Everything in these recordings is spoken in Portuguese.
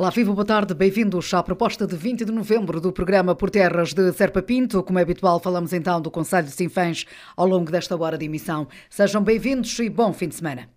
Olá, viva, boa tarde, bem-vindos à proposta de 20 de novembro do programa Por Terras de Serpa Pinto. Como é habitual, falamos então do Conselho de Sinfãs ao longo desta hora de emissão. Sejam bem-vindos e bom fim de semana.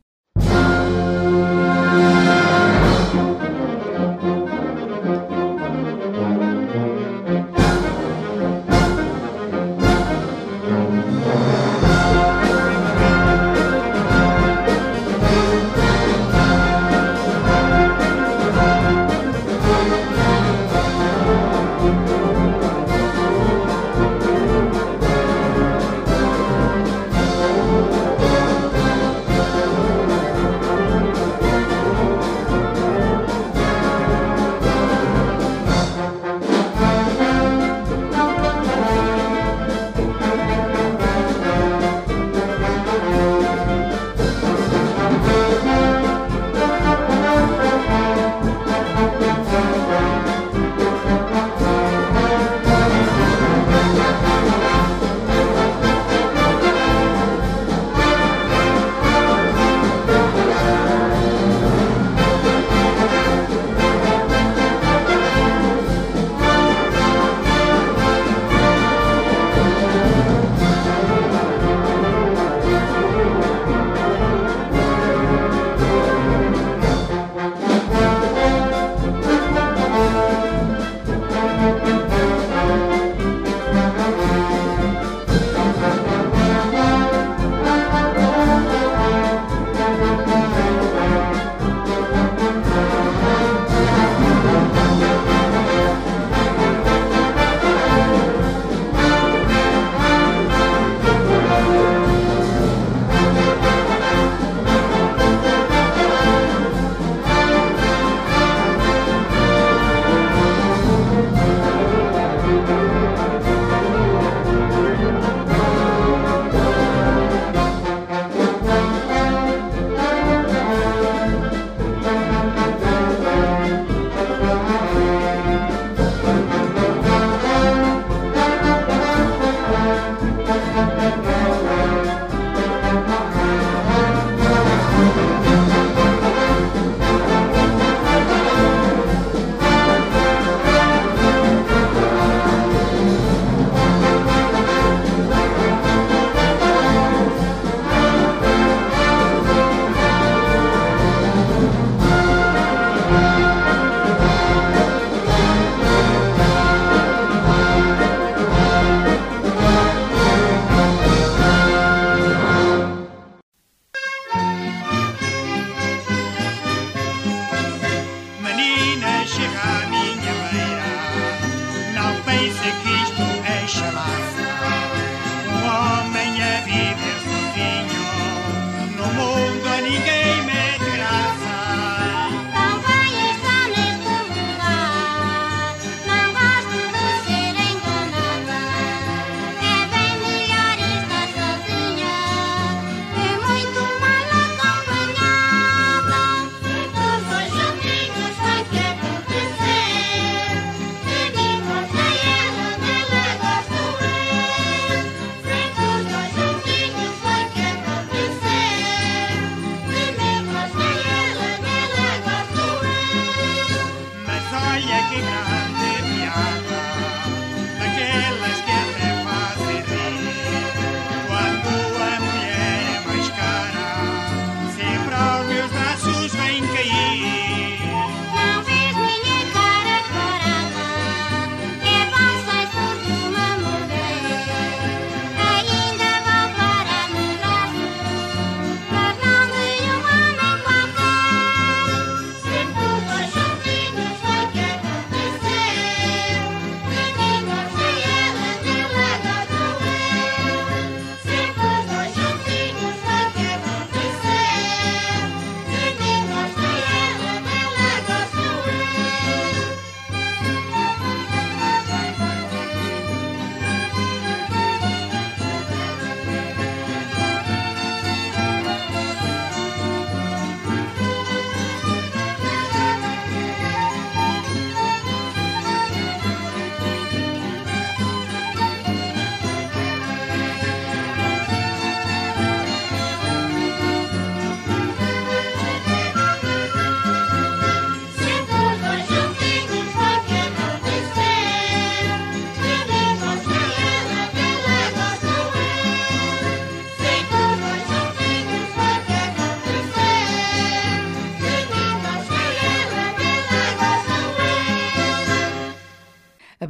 grande piano.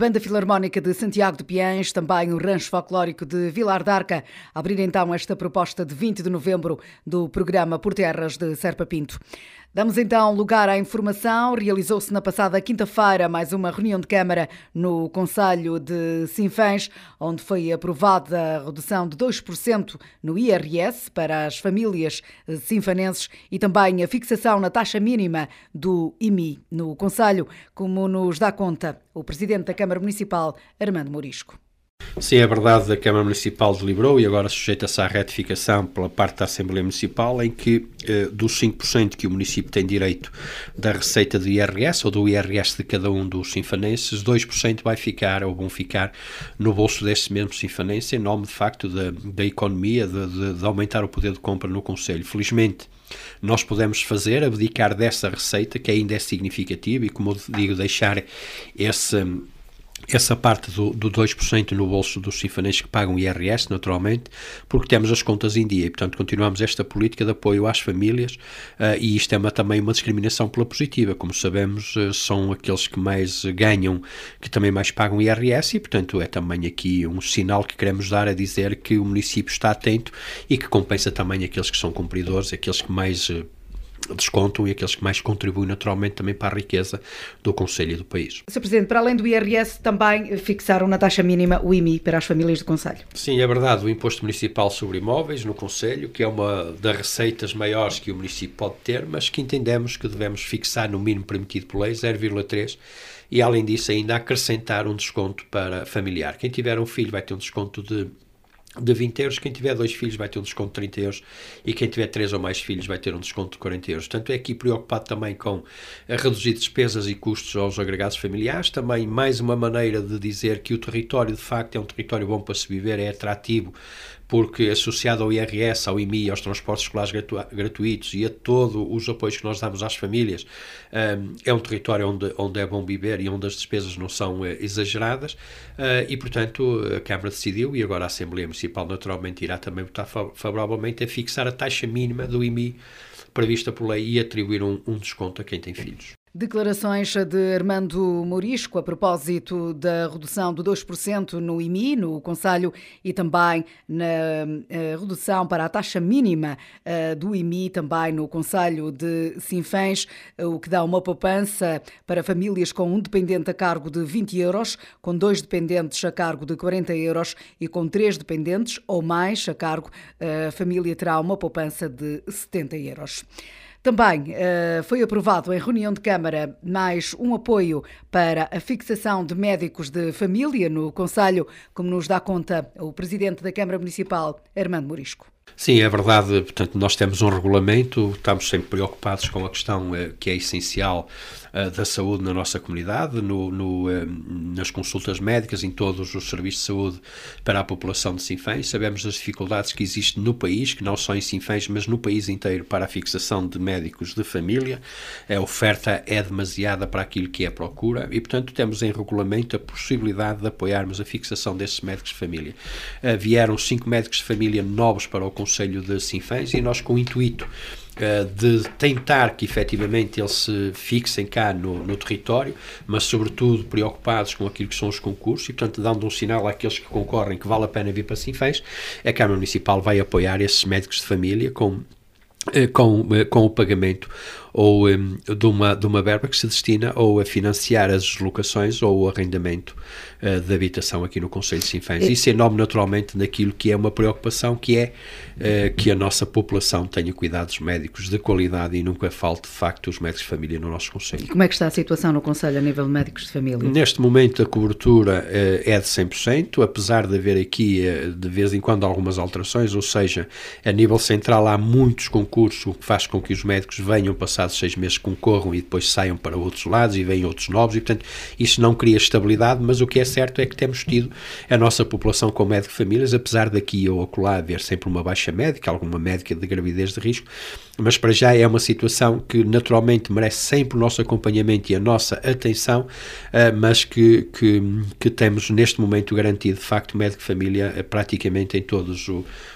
Banda Filarmónica de Santiago de Piães, também o Rancho Folclórico de Vilar d'Arca, abrir então esta proposta de 20 de novembro do programa Por Terras de Serpa Pinto. Damos então lugar à informação. Realizou-se na passada quinta-feira mais uma reunião de Câmara no Conselho de Sinfãs, onde foi aprovada a redução de 2% no IRS para as famílias sinfanenses e também a fixação na taxa mínima do IMI no Conselho, como nos dá conta o Presidente da Câmara Municipal, Armando Morisco. Sim, é verdade, a Câmara Municipal deliberou e agora sujeita-se à retificação pela parte da Assembleia Municipal em que eh, dos 5% que o município tem direito da receita do IRS ou do IRS de cada um dos sinfanenses, 2% vai ficar ou vão ficar no bolso desse mesmo sinfanense em nome, de facto, da, da economia, de, de, de aumentar o poder de compra no Conselho. Felizmente, nós podemos fazer, abdicar dessa receita, que ainda é significativa, e como digo, deixar esse essa parte do, do 2% no bolso dos sinfanenses que pagam IRS, naturalmente, porque temos as contas em dia e, portanto, continuamos esta política de apoio às famílias uh, e isto é uma, também uma discriminação pela positiva. Como sabemos, uh, são aqueles que mais ganham, que também mais pagam IRS e, portanto, é também aqui um sinal que queremos dar a dizer que o município está atento e que compensa também aqueles que são cumpridores, aqueles que mais uh, descontam e aqueles que mais contribuem naturalmente também para a riqueza do Conselho e do país. Sr. Presidente, para além do IRS, também fixaram na taxa mínima o IMI para as famílias do Conselho. Sim, é verdade, o Imposto Municipal sobre Imóveis no Conselho, que é uma das receitas maiores que o município pode ter, mas que entendemos que devemos fixar no mínimo permitido por lei, 0,3, e além disso ainda acrescentar um desconto para familiar. Quem tiver um filho vai ter um desconto de de 20 euros. Quem tiver dois filhos vai ter um desconto de 30 euros e quem tiver três ou mais filhos vai ter um desconto de 40 euros. Portanto, é aqui preocupado também com reduzir despesas e custos aos agregados familiares. Também mais uma maneira de dizer que o território, de facto, é um território bom para se viver, é atrativo porque associado ao IRS, ao IMI, aos transportes escolares gratu gratuitos e a todos os apoios que nós damos às famílias, um, é um território onde, onde é bom viver e onde as despesas não são uh, exageradas uh, e, portanto, a Câmara decidiu e agora a Assembleia Municipal naturalmente irá também votar favoravelmente a fixar a taxa mínima do IMI prevista por lei e atribuir um, um desconto a quem tem filhos. Declarações de Armando Morisco a propósito da redução de 2% no IMI, no Conselho, e também na eh, redução para a taxa mínima eh, do IMI, também no Conselho de Sinfãs, o que dá uma poupança para famílias com um dependente a cargo de 20 euros, com dois dependentes a cargo de 40 euros e com três dependentes ou mais a cargo, a família terá uma poupança de 70 euros. Também uh, foi aprovado em reunião de Câmara mais um apoio para a fixação de médicos de família no Conselho, como nos dá conta o Presidente da Câmara Municipal, Armando Morisco. Sim, é verdade. Portanto, nós temos um regulamento, estamos sempre preocupados com a questão eh, que é essencial eh, da saúde na nossa comunidade, no, no, eh, nas consultas médicas, em todos os serviços de saúde para a população de Sinfãs. Sabemos das dificuldades que existem no país, que não só em Sinfãs, mas no país inteiro, para a fixação de médicos de família. A oferta é demasiada para aquilo que é a procura e, portanto, temos em regulamento a possibilidade de apoiarmos a fixação desses médicos de família. Vieram cinco médicos de família novos para o Conselho de Sinfãs e nós, com o intuito de tentar que efetivamente eles se fixem cá no, no, território, mas sobretudo preocupados com aquilo que são os concursos e, portanto, dando um sinal àqueles que concorrem que vale a pena vir para Sinfãs, a Câmara Municipal vai apoiar esses médicos de família com eh, com, eh, com o pagamento ou um, de, uma, de uma verba que se destina ou a financiar as deslocações ou o arrendamento uh, de habitação aqui no Conselho de Sinfãs. Isso é nome naturalmente daquilo que é uma preocupação, que é uh, que a nossa população tenha cuidados médicos de qualidade e nunca falte, de facto, os médicos de família no nosso Conselho. Como é que está a situação no Conselho a nível de médicos de família? Neste momento a cobertura uh, é de 100%, apesar de haver aqui de vez em quando algumas alterações, ou seja, a nível central há muitos concursos, o que faz com que os médicos venham passar passados seis meses concorram e depois saiam para outros lados e vêm outros novos, e portanto isso não cria estabilidade, mas o que é certo é que temos tido a nossa população com médico famílias, apesar daqui ou acolá haver sempre uma baixa médica, alguma médica de gravidez de risco, mas para já é uma situação que naturalmente merece sempre o nosso acompanhamento e a nossa atenção, eh, mas que, que, que temos neste momento garantido de facto médico família eh, praticamente em todos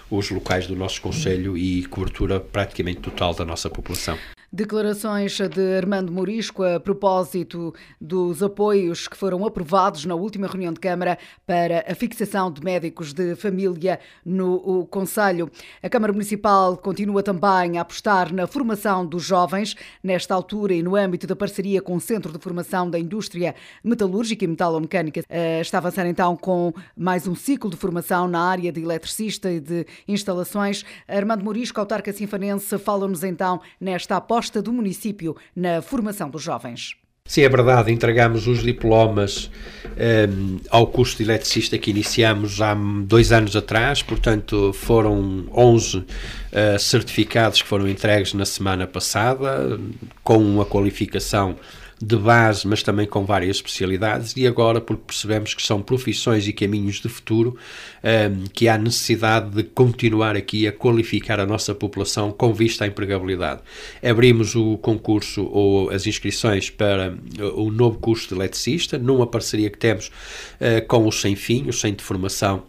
os locais do nosso Conselho e cobertura praticamente total da nossa população. Declarações de Armando Morisco a propósito dos apoios que foram aprovados na última reunião de Câmara para a fixação de médicos de família no Conselho. A Câmara Municipal continua também a apostar na formação dos jovens, nesta altura e no âmbito da parceria com o Centro de Formação da Indústria Metalúrgica e Metalomecânica. Eh, está a avançar então com mais um ciclo de formação na área de eletricista e de instalações. Armando Morisco, autarca sinfanense, fala-nos então nesta aposta aposta do município na formação dos jovens. Sim, é verdade, entregamos os diplomas um, ehm, ao curso de eletricista que iniciamos há dois anos atrás, portanto foram 11 uh, eh, certificados que foram entregues na semana passada, com uma qualificação de base, mas também com várias especialidades, e agora porque percebemos que são profissões e caminhos de futuro, um, ehm, que há necessidade de continuar aqui a qualificar a nossa população com vista à empregabilidade. Abrimos o concurso ou as inscrições para o novo curso de eletricista, numa parceria que temos uh, com o Sem Fim, o Centro de Formação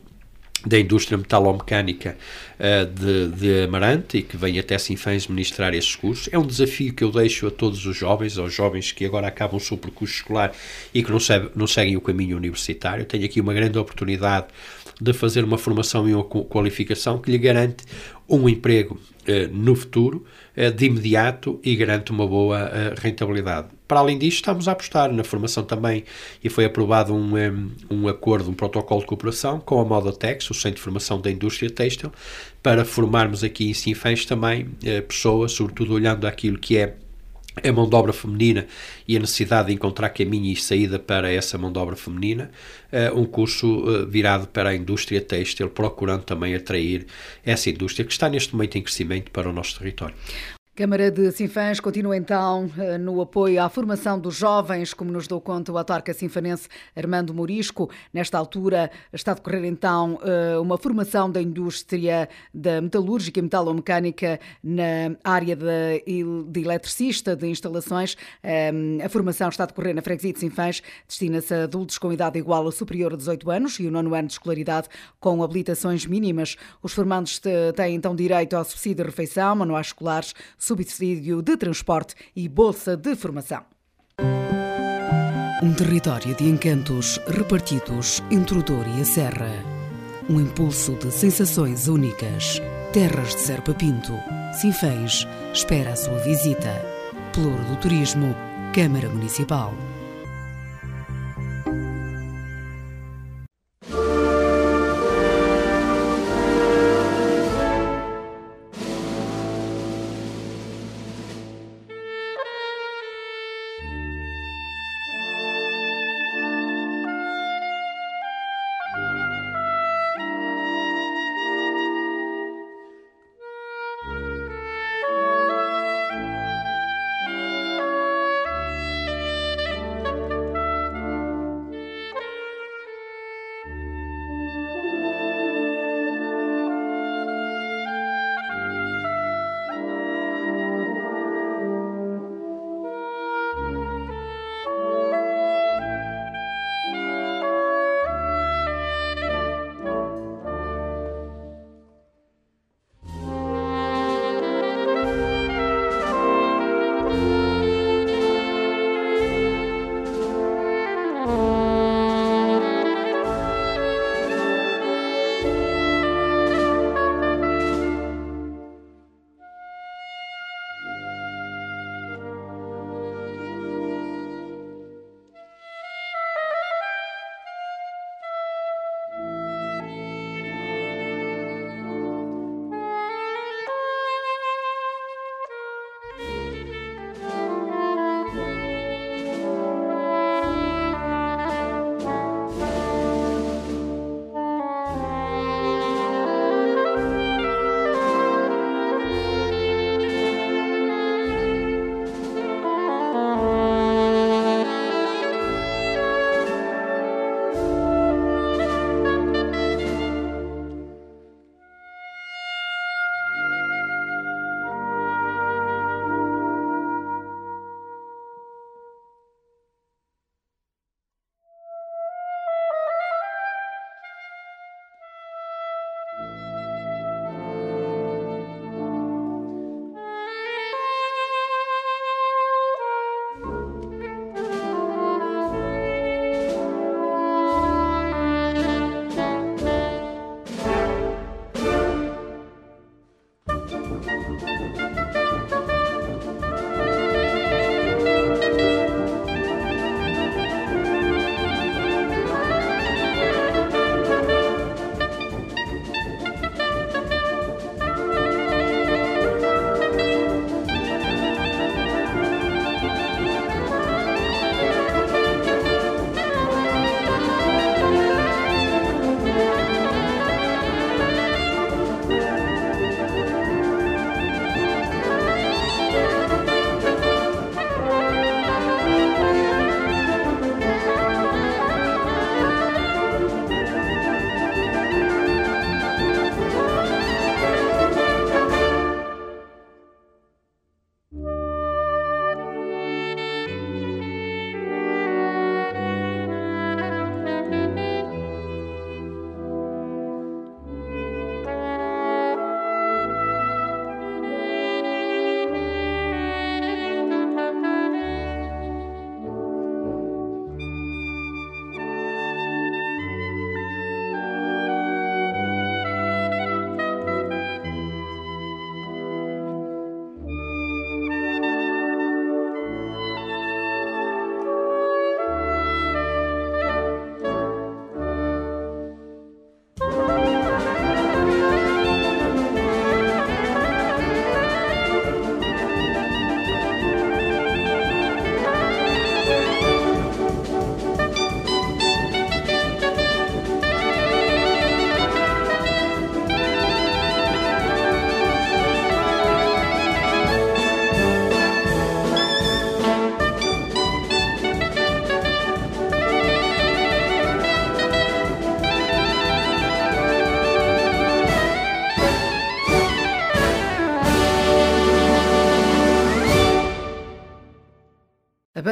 da indústria metalomecânica uh, de, de Amarante e que vem até Sinfãs ministrar esses cursos. É um desafio que eu deixo a todos os jovens, aos jovens que agora acabam o seu percurso escolar e que não, segue, não seguem o caminho universitário. Tenho aqui uma grande oportunidade de fazer uma formação e uma qualificação que lhe garante um emprego uh, no futuro, de imediato, e garante uma boa rentabilidade. Para além disto, estamos a apostar na formação também e foi aprovado um, um, um acordo, um protocolo de cooperação com a Modatex, o Centro de Formação da Indústria Têxtil, para formarmos aqui em Sinfãs também eh, pessoas, sobretudo olhando aquilo que é a mão de obra feminina e a necessidade de encontrar caminho e saída para essa mão de obra feminina, uh, um curso uh, virado para a indústria têxtil, procurando também atrair essa indústria que está neste momento em crescimento para o nosso território. Câmara de Sinfãs continua então eh, no apoio à formação dos jovens, como nos deu conta o autarca sinfanense Armando Morisco. Nesta altura está a decorrer então eh, uma formação da indústria da metalúrgica e metalomecânica na área de, eletricista, de instalações. Eh, a formação está a decorrer na freguesia de Sinfãs, destina-se a adultos com idade igual ou superior a 18 anos e o nono ano de escolaridade com habilitações mínimas. Os formandos têm então direito ao subsídio de refeição, manuais escolares, subsídio de transporte e bolsa de formação. Um território de encantos repartidos entre o Douro e a Serra. Um impulso de sensações únicas. Terras de Serpa Pinto. Sinfãs espera a sua visita. Pluro do Turismo, Câmara Municipal.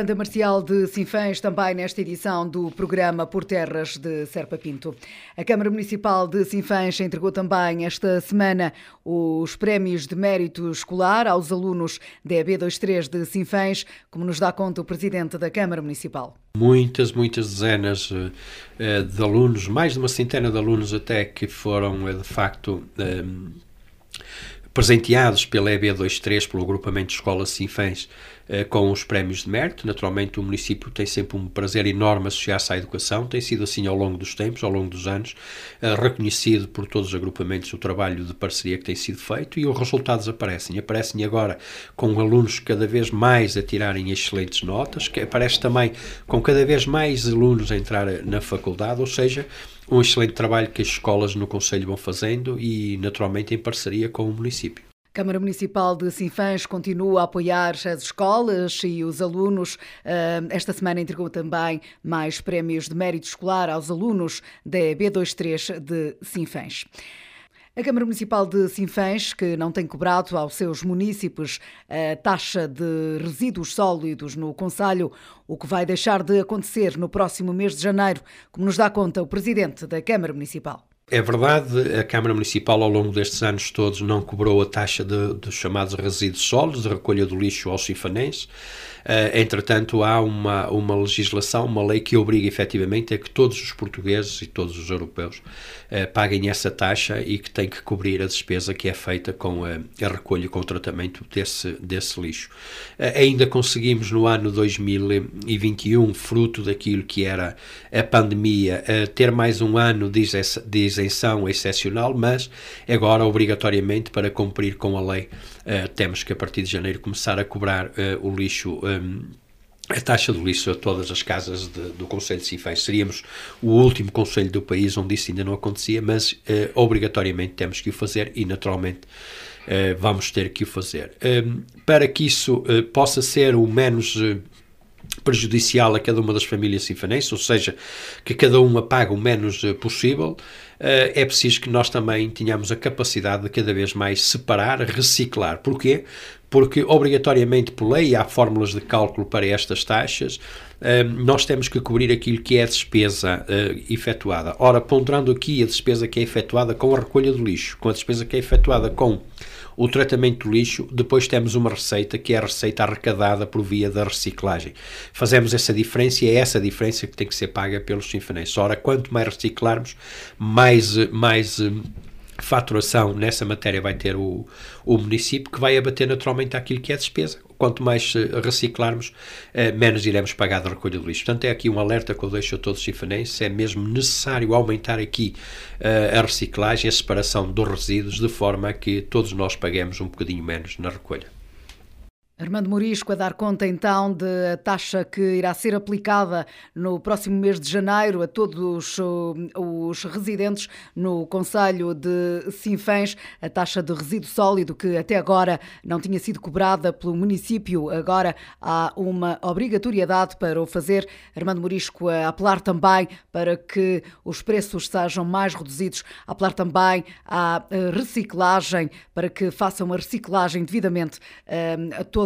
Banda marcial de Sinfãs também nesta edição do programa Por Terras de Serpa Pinto. A Câmara Municipal de Sinfãs entregou também esta semana os prémios de mérito escolar aos alunos da EB23 de Sinfãs, como nos dá conta o Presidente da Câmara Municipal. Muitas, muitas dezenas uh, de alunos, mais de uma centena de alunos até, que foram uh, de facto presenteados pela EB23, pelo agrupamento de escolas Sinfãs, eh, com os prémios de mérito. Naturalmente, o município tem sempre um prazer enorme associar-se à educação, tem sido assim ao longo dos tempos, ao longo dos anos, eh, reconhecido por todos os agrupamentos o trabalho de parceria que tem sido feito e os resultados aparecem. Aparecem agora com alunos cada vez mais a tirarem excelentes notas, que aparece também com cada vez mais alunos a entrar na faculdade, ou seja, um excelente trabalho que as escolas no Conselho vão fazendo e, naturalmente, em parceria com o município. Câmara Municipal de Sinfãs continua a apoiar as escolas e os alunos. Ah, esta semana entregou também mais prémios de mérito escolar aos alunos da B23 de Sinfãs. A Câmara Municipal de Sinfãs, que não tem cobrado aos seus municípios a taxa de resíduos sólidos no Conselho, o que vai deixar de acontecer no próximo mês de janeiro, como nos dá conta o Presidente da Câmara Municipal. É verdade, a Câmara Municipal ao longo destes anos todos não cobrou a taxa dos chamados resíduos sólidos, de recolha do lixo aos sinfanenses. Uh, entretanto, há uma, uma legislação, uma lei que obriga efetivamente a que todos os portugueses e todos os europeus uh, paguem essa taxa e que tem que cobrir a despesa que é feita com a, a recolha e com o tratamento desse, desse lixo. Uh, ainda conseguimos no ano 2021, fruto daquilo que era a pandemia, ter mais um ano de, isenção excepcional, mas agora, obrigatoriamente, para cumprir com a lei, temos que a partir de janeiro começar a cobrar o lixo um, a taxa do lixo a todas as casas de, do Conselho de Sinfãs. Seríamos o último Conselho do país onde isso ainda não acontecia, mas uh, obrigatoriamente temos que o fazer e, naturalmente, uh, vamos ter que o fazer. Um, para que isso uh, possa ser o menos prejudicial a cada uma das famílias sinfanenses, ou seja, que cada uma pague o menos possível, é preciso que nós também tenhamos a capacidade de cada vez mais separar, reciclar. Porquê? Porque obrigatoriamente por lei há fórmulas de cálculo para estas taxas, hum, nós temos que cobrir aquilo que é a despesa uh, efetuada. Ora, ponderando aqui a despesa que é efetuada com a recolha do lixo, com a despesa que é efetuada com o tratamento do lixo, depois temos uma receita que é a receita arrecadada por via da reciclagem. Fazemos essa diferença e é essa diferença que tem que ser paga pelos sinfonenses. Ora, quanto mais reciclarmos, mais, mais hum, faturação nessa matéria vai ter o, o município, que vai abater naturalmente aquilo que é despesa. Quanto mais reciclarmos, eh, menos iremos pagar da recolha do lixo. Portanto, é aqui um alerta que eu deixo a todos os chifanenses: é mesmo necessário aumentar aqui uh, a reciclagem, a separação dos resíduos, de forma a que todos nós paguemos um bocadinho menos na recolha. Armando Morisco a dar conta então da taxa que irá ser aplicada no próximo mês de janeiro a todos os residentes no Conselho de Sinfãs, a taxa de resíduo sólido que até agora não tinha sido cobrada pelo município, agora há uma obrigatoriedade para o fazer. Armando Morisco a apelar também para que os preços sejam mais reduzidos, a apelar também à reciclagem, para que façam uma reciclagem devidamente eh, a todos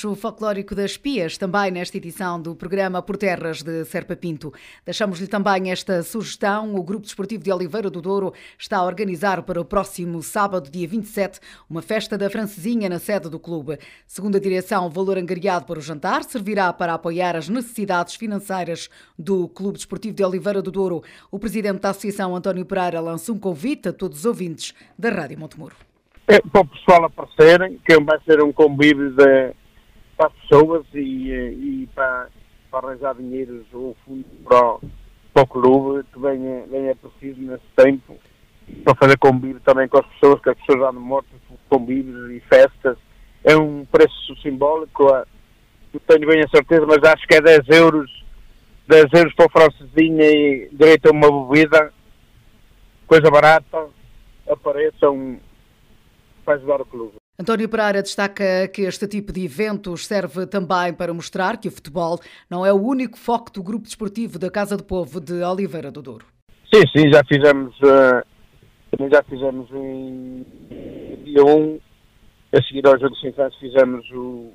Folclórico das Pias, também nesta edição do programa Por Terras de Serpa Pinto. Deixamos-lhe também esta sugestão. O Grupo Desportivo de Oliveira do Douro está a organizar para o próximo sábado, dia 27, uma festa da francesinha na sede do clube. Segundo a direção, o valor angariado para o jantar servirá para apoiar as necessidades financeiras do Clube Desportivo de Oliveira do Douro. O presidente da Associação, António Pereira, lança um convite a todos os ouvintes da Rádio Montemuro é, para o pessoal aparecerem, que vai ser um convívio de, para as pessoas e, e para, para arranjar dinheiros ou fundo para o, para o clube, que venha, venha preciso nesse tempo, para fazer convívio também com as pessoas, que as pessoas andam mortas, convívios e festas. É um preço simbólico, eu tenho bem a certeza, mas acho que é 10 euros, 10 euros para o francesinha e direito a uma bebida, coisa barata, apareçam para ajudar o clube. António Pereira destaca que este tipo de eventos serve também para mostrar que o futebol não é o único foco do grupo desportivo da Casa do Povo de Oliveira do Douro. Sim, sim, já fizemos, uh, também já fizemos em dia 1, a seguir ao Jogo de Infância fizemos o,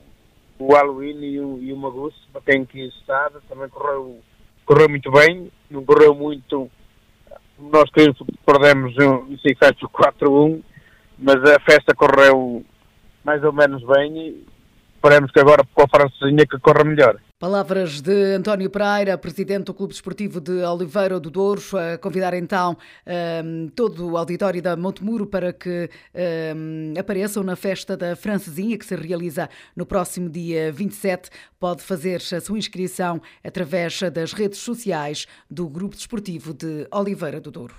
o Halloween e o, e o Magusse, para quem quis estar, também correu, correu muito bem, não correu muito, nós perdemos em Infância 4-1, mas a festa correu mais ou menos bem e esperemos que agora com a francesinha que corra melhor. Palavras de António Pereira, presidente do Clube Esportivo de Oliveira do Douro, a convidar então um, todo o auditório da Montemuro para que um, apareçam na festa da francesinha que se realiza no próximo dia 27. Pode fazer a sua inscrição através das redes sociais do Grupo Desportivo de Oliveira do Douro.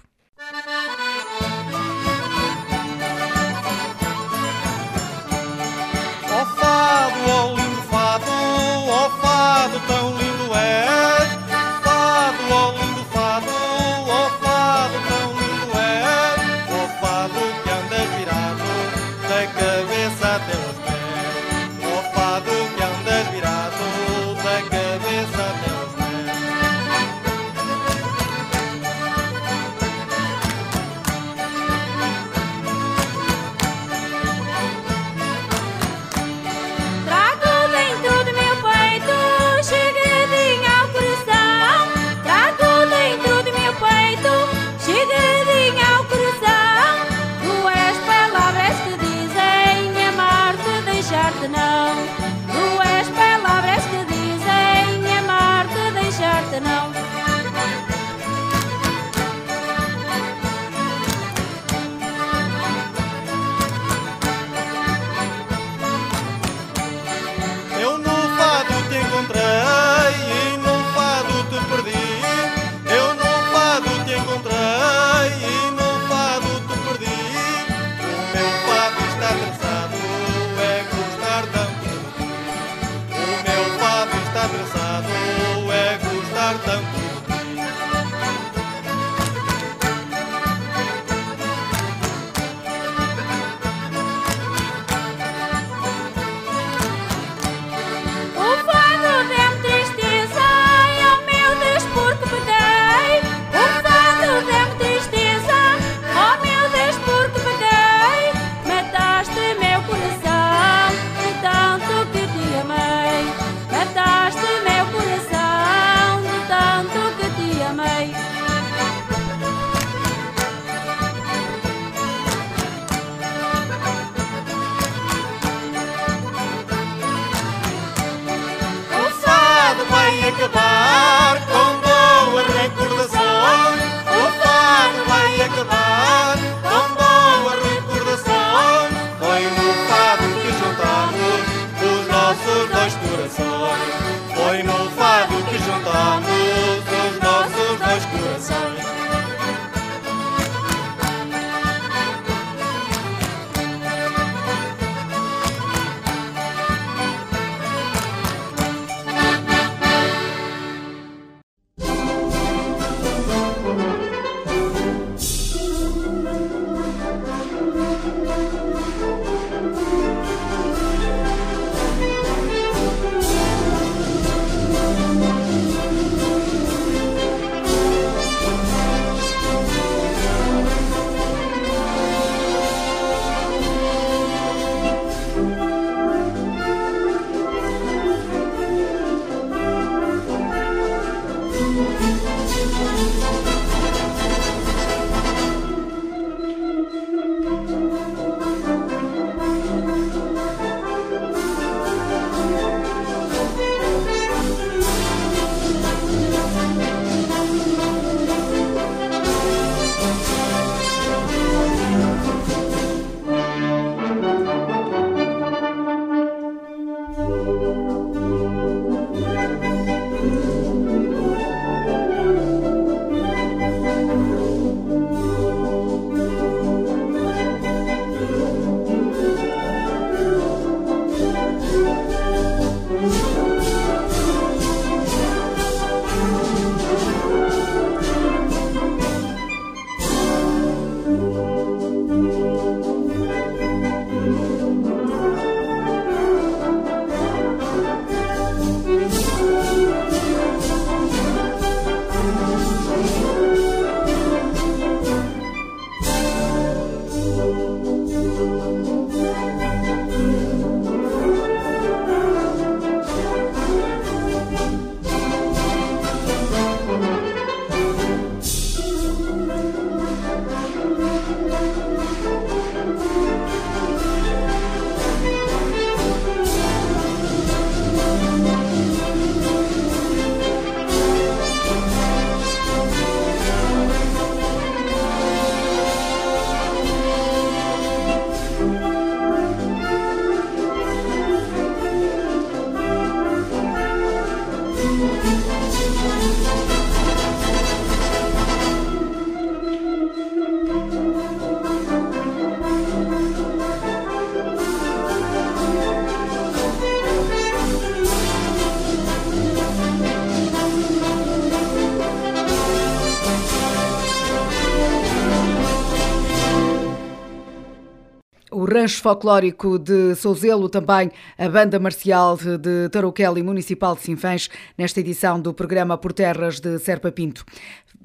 Rancho Folclórico de Souzelo, também a Banda Marcial de Tarouquel e Municipal de Sinfãs, nesta edição do programa Por Terras de Serpa Pinto.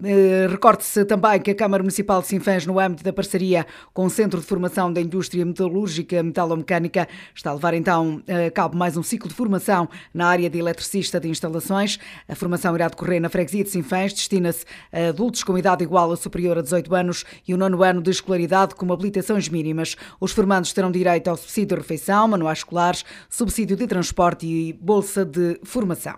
Eh, recorde-se também que a Câmara Municipal de Sinfãs, no âmbito da parceria com o Centro de Formação da Indústria Metalúrgica Metalomecânica, está a levar então a cabo mais um ciclo de formação na área de eletricista de instalações. A formação irá decorrer na freguesia de Sinfãs, destina-se a adultos com idade igual ou superior a 18 anos e o nono ano de escolaridade com habilitações mínimas. Os formandos terão direito ao subsídio de refeição, manuais escolares, subsídio de transporte e bolsa de formação.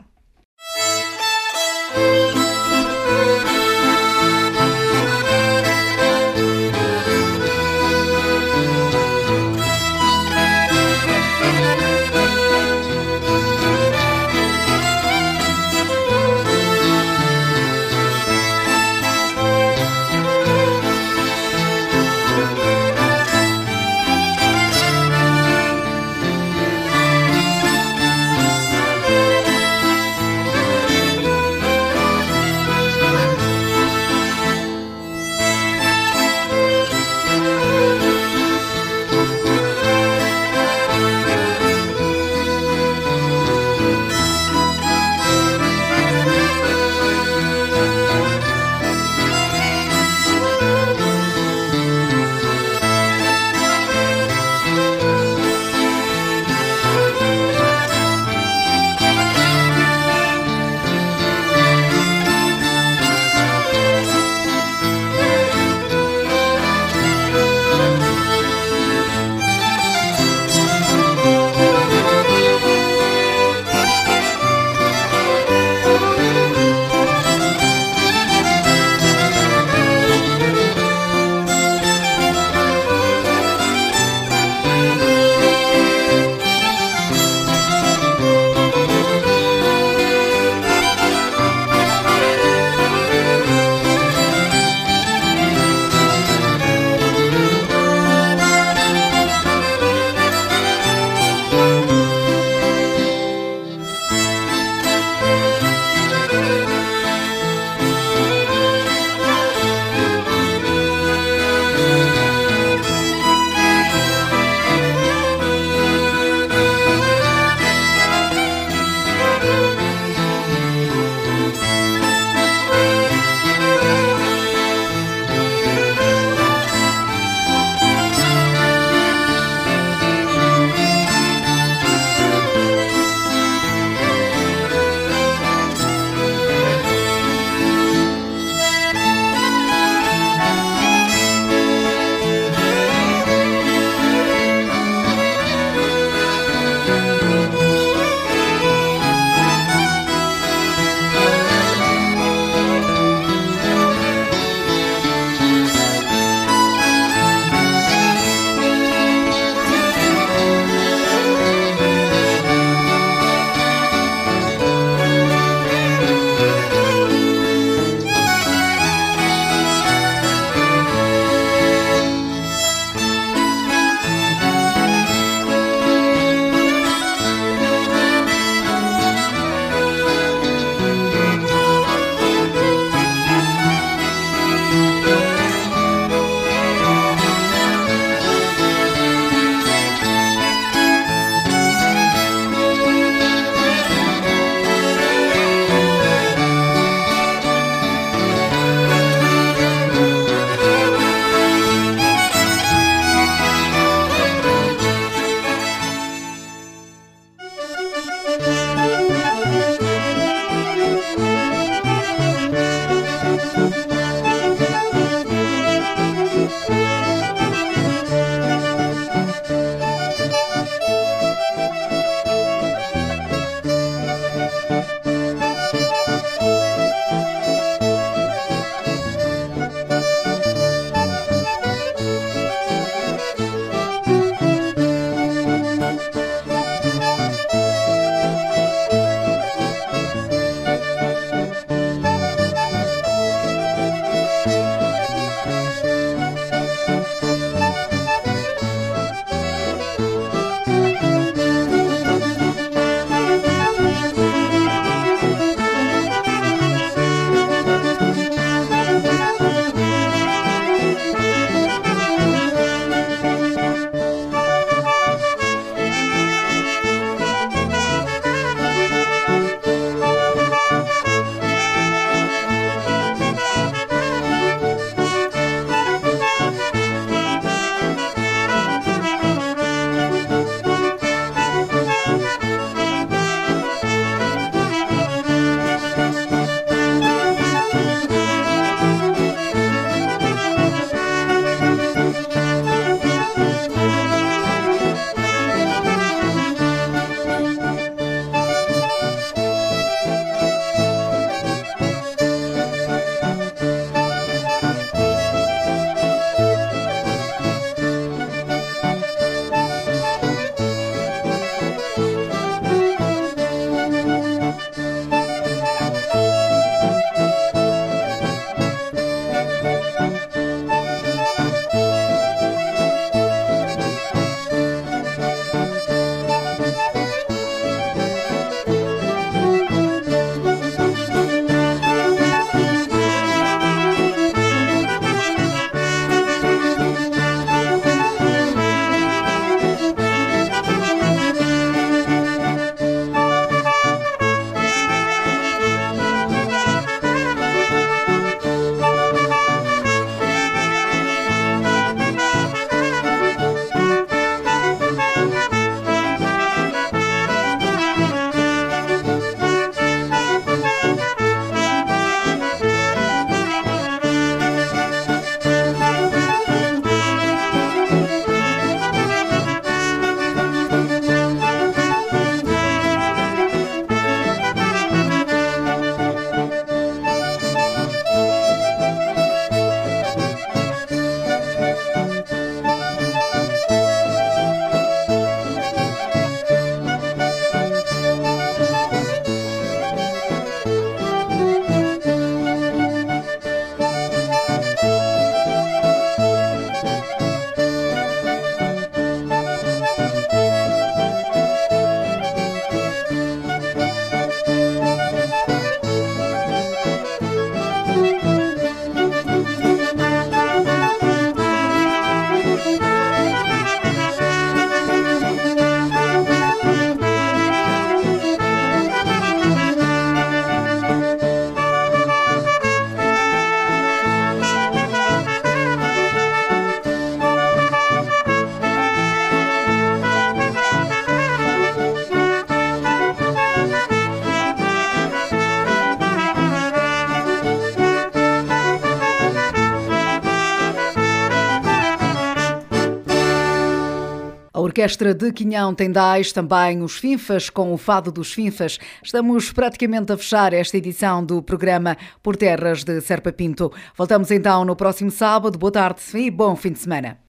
Orquestra de Quinhão tem dais, também os Finfas, com o Fado dos Finfas. Estamos praticamente a fechar esta edição do programa Por Terras de Serpa Pinto. Voltamos então no próximo sábado. Boa tarde e bom fim de semana.